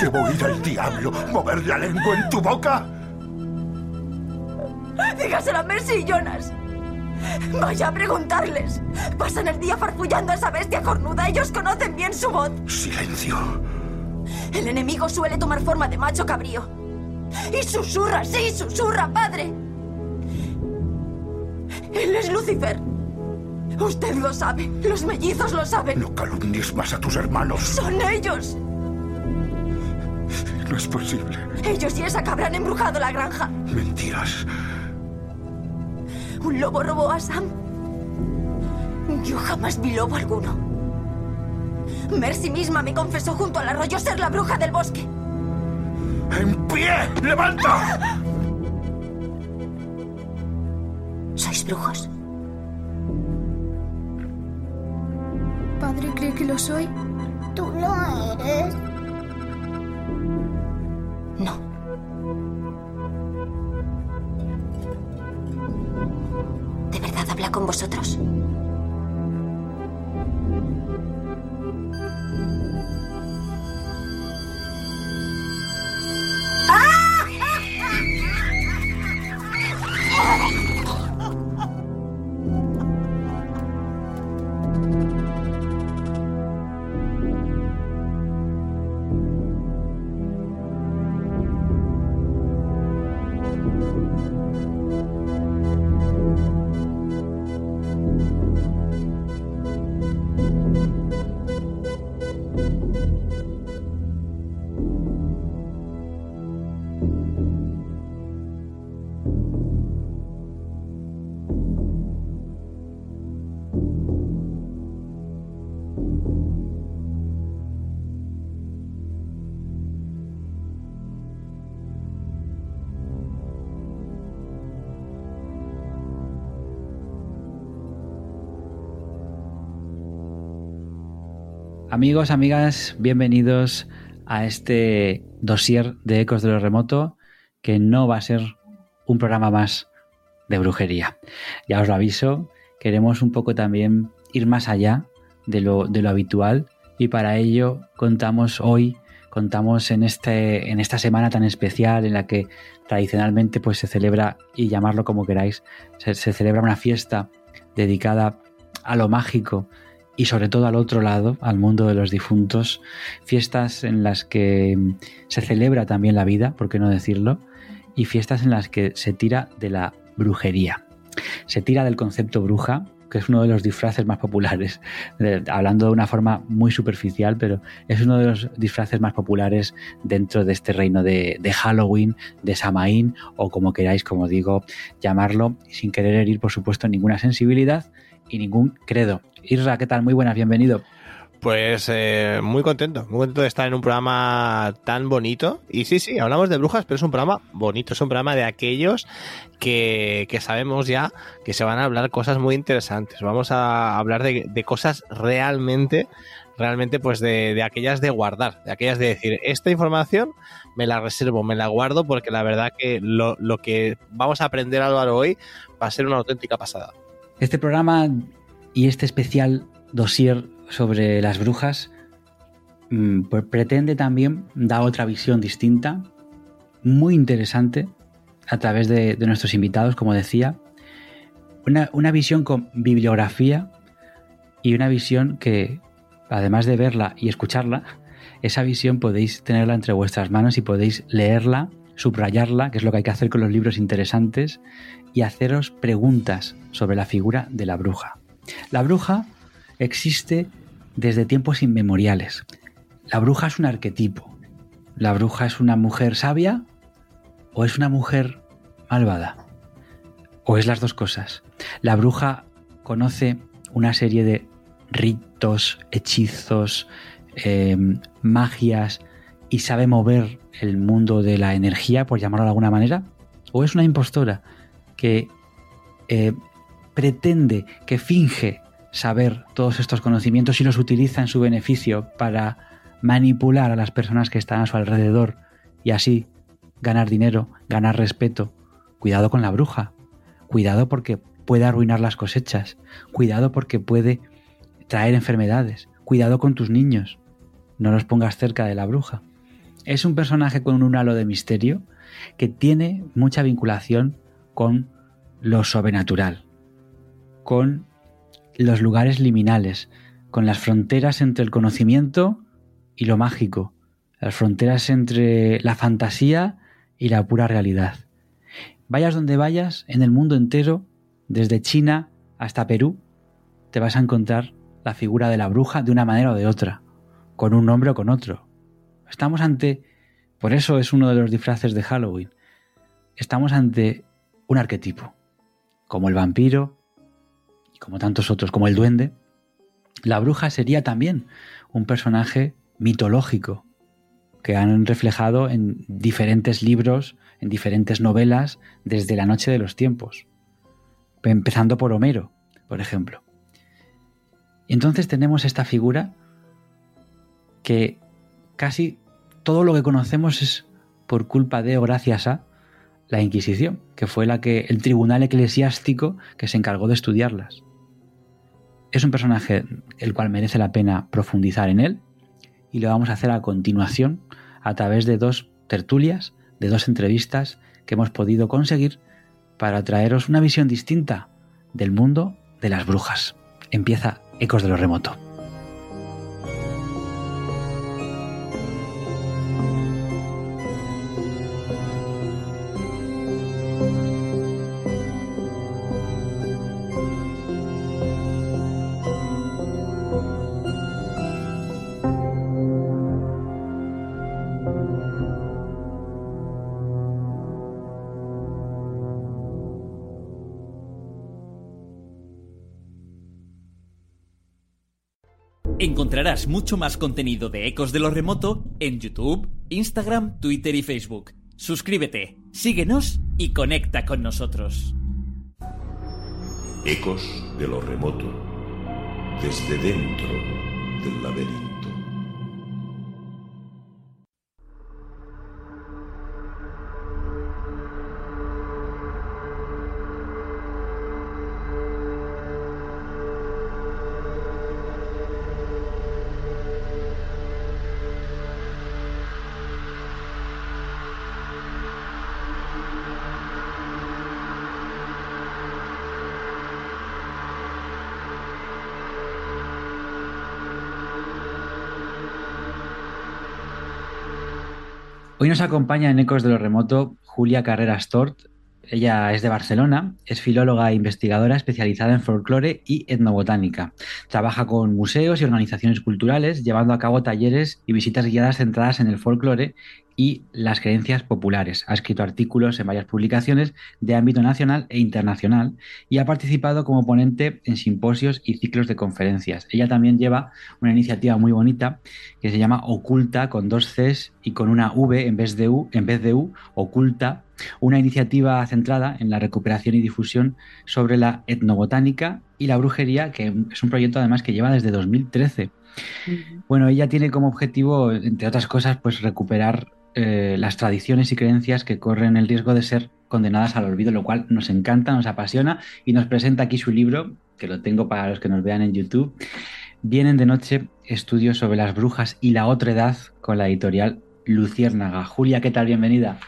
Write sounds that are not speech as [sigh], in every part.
¿Debo ir al diablo? ¿Mover la lengua en tu boca? Dígaselo a Mercy y Jonas. Vaya a preguntarles. Pasan el día farfullando a esa bestia cornuda. Ellos conocen bien su voz. Silencio. El enemigo suele tomar forma de macho cabrío. Y susurra, sí, susurra, padre. Él es Lucifer. Usted lo sabe. Los mellizos lo saben. No calumnies más a tus hermanos. Son ellos. No es posible. Ellos y esa cabra han embrujado la granja. Mentiras. ¿Un lobo robó a Sam? Yo jamás vi lobo alguno. Mercy misma me confesó junto al arroyo ser la bruja del bosque. ¡En pie! ¡Levanta! ¿Sois brujos? ¿Padre cree que lo soy? ¿Tú lo eres? Habla con vosotros? thank you Amigos, amigas, bienvenidos a este dossier de Ecos de lo Remoto, que no va a ser un programa más de brujería. Ya os lo aviso, queremos un poco también ir más allá de lo, de lo habitual y para ello contamos hoy, contamos en, este, en esta semana tan especial en la que tradicionalmente pues, se celebra, y llamarlo como queráis, se, se celebra una fiesta dedicada a lo mágico, y sobre todo al otro lado, al mundo de los difuntos, fiestas en las que se celebra también la vida, por qué no decirlo, y fiestas en las que se tira de la brujería. Se tira del concepto bruja, que es uno de los disfraces más populares, [laughs] hablando de una forma muy superficial, pero es uno de los disfraces más populares dentro de este reino de, Halloween, de Samaín, o como queráis, como digo, llamarlo, sin querer herir, por supuesto, ninguna sensibilidad y ningún credo. Isra, ¿qué tal? Muy buenas, bienvenido. Pues eh, muy contento, muy contento de estar en un programa tan bonito. Y sí, sí, hablamos de brujas, pero es un programa bonito, es un programa de aquellos que, que sabemos ya que se van a hablar cosas muy interesantes. Vamos a hablar de, de cosas realmente, realmente pues de, de, aquellas de guardar, de aquellas de decir, esta información me la reservo, me la guardo, porque la verdad que lo, lo que vamos a aprender Álvaro hoy va a ser una auténtica pasada. Este programa y este especial dossier sobre las brujas mmm, pretende también dar otra visión distinta, muy interesante, a través de, de nuestros invitados, como decía. Una, una, visión con bibliografía y una visión que, además de verla y escucharla, esa visión podéis tenerla entre vuestras manos y podéis leerla, subrayarla, que es lo que hay que hacer con los libros interesantes, y haceros preguntas sobre la figura de la bruja. La bruja existe desde tiempos inmemoriales. La bruja es un arquetipo. La bruja es una mujer sabia o es una mujer malvada. ¿O es las dos cosas? La bruja conoce una serie de ritos, hechizos, eh, magias y sabe mover el mundo de la energía, por llamarlo de alguna manera? ¿O es una impostora que eh, pretende, que finge saber todos estos conocimientos y los utiliza en su beneficio para manipular a las personas que están a su alrededor y así ganar dinero, ganar respeto? Cuidado con la bruja, cuidado porque puede arruinar las cosechas, cuidado porque puede traer enfermedades, cuidado con tus niños, no los pongas cerca de la bruja. Es un personaje con un halo de misterio que tiene mucha vinculación con lo sobrenatural, con los lugares liminales, con las fronteras entre el conocimiento y lo mágico, las fronteras entre la fantasía y la pura realidad. Vayas donde vayas, en el mundo entero, desde China hasta Perú, te vas a encontrar la figura de la bruja de una manera o de otra, con un nombre o con otro. Estamos ante, por eso es uno de los disfraces de Halloween, estamos ante un arquetipo, como el vampiro, como tantos otros, como el duende. La bruja sería también un personaje mitológico que han reflejado en diferentes libros, en diferentes novelas desde la noche de los tiempos, empezando por Homero, por ejemplo. Entonces tenemos esta figura que casi todo lo que conocemos es por culpa de o gracias a la Inquisición, que fue la que el tribunal eclesiástico que se encargó de estudiarlas. Es un personaje el cual merece la pena profundizar en él y lo vamos a hacer a continuación a través de dos tertulias, de dos entrevistas que hemos podido conseguir para traeros una visión distinta del mundo de las brujas. Empieza Ecos de lo Remoto. Encontrarás mucho más contenido de Ecos de lo Remoto en YouTube, Instagram, Twitter y Facebook. Suscríbete, síguenos y conecta con nosotros. Ecos de lo Remoto. Desde dentro del laberinto. Hoy nos acompaña en Ecos de lo Remoto Julia Carreras Tort. Ella es de Barcelona, es filóloga e investigadora especializada en folclore y etnobotánica. Trabaja con museos y organizaciones culturales, llevando a cabo talleres y visitas guiadas centradas en el folclore y las creencias populares. Ha escrito artículos en varias publicaciones de ámbito nacional e internacional y ha participado como ponente en simposios y ciclos de conferencias. Ella también lleva una iniciativa muy bonita que se llama Oculta con dos Cs y con una V en vez de U, en vez de U, Oculta, una iniciativa centrada en la recuperación y difusión sobre la etnobotánica y la brujería, que es un proyecto además que lleva desde 2013. Bueno, ella tiene como objetivo, entre otras cosas, pues recuperar eh, las tradiciones y creencias que corren el riesgo de ser condenadas al olvido, lo cual nos encanta, nos apasiona y nos presenta aquí su libro, que lo tengo para los que nos vean en YouTube. Vienen de noche estudios sobre las brujas y la otra edad con la editorial Luciérnaga. Julia, ¿qué tal? Bienvenida.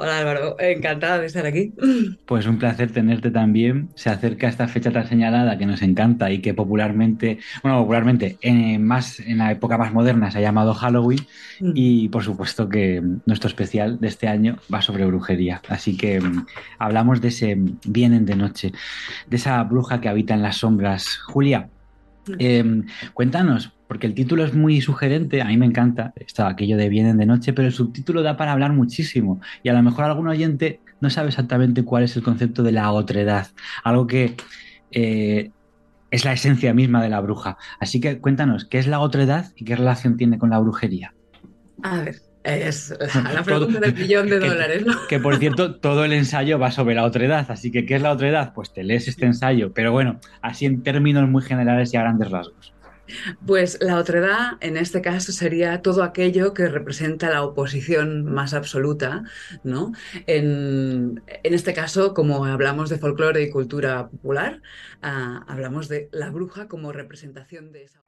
Hola Álvaro, encantada de estar aquí. [laughs] Pues un placer tenerte también. Se acerca esta fecha tan señalada que nos encanta y que popularmente, bueno, popularmente, eh, más en la época más moderna se ha llamado Halloween Mm. y por supuesto que nuestro especial de este año va sobre brujería. Así que mm, hablamos de ese Vienen de noche, de esa bruja que habita en las sombras. Julia, eh, cuéntanos, porque el título es muy sugerente, a mí me encanta, está aquello de Vienen de noche, pero el subtítulo da para hablar muchísimo y a lo mejor algún oyente no sabe exactamente cuál es el concepto de la otredad, algo que eh, es la esencia misma de la bruja. Así que cuéntanos, ¿qué es la otredad y qué relación tiene con la brujería? A ver, es [laughs] la pregunta del billón de dólares, ¿no? Que por cierto, [laughs] todo el ensayo va sobre la otredad, así que ¿qué es la otredad? Pues te lees este ensayo, pero bueno, así en términos muy generales y a grandes rasgos. Pues la otredad, en este caso, sería todo aquello que representa la oposición más absoluta, ¿no? En, este caso, como hablamos de folclore y cultura popular, uh, hablamos de la bruja como representación de esa.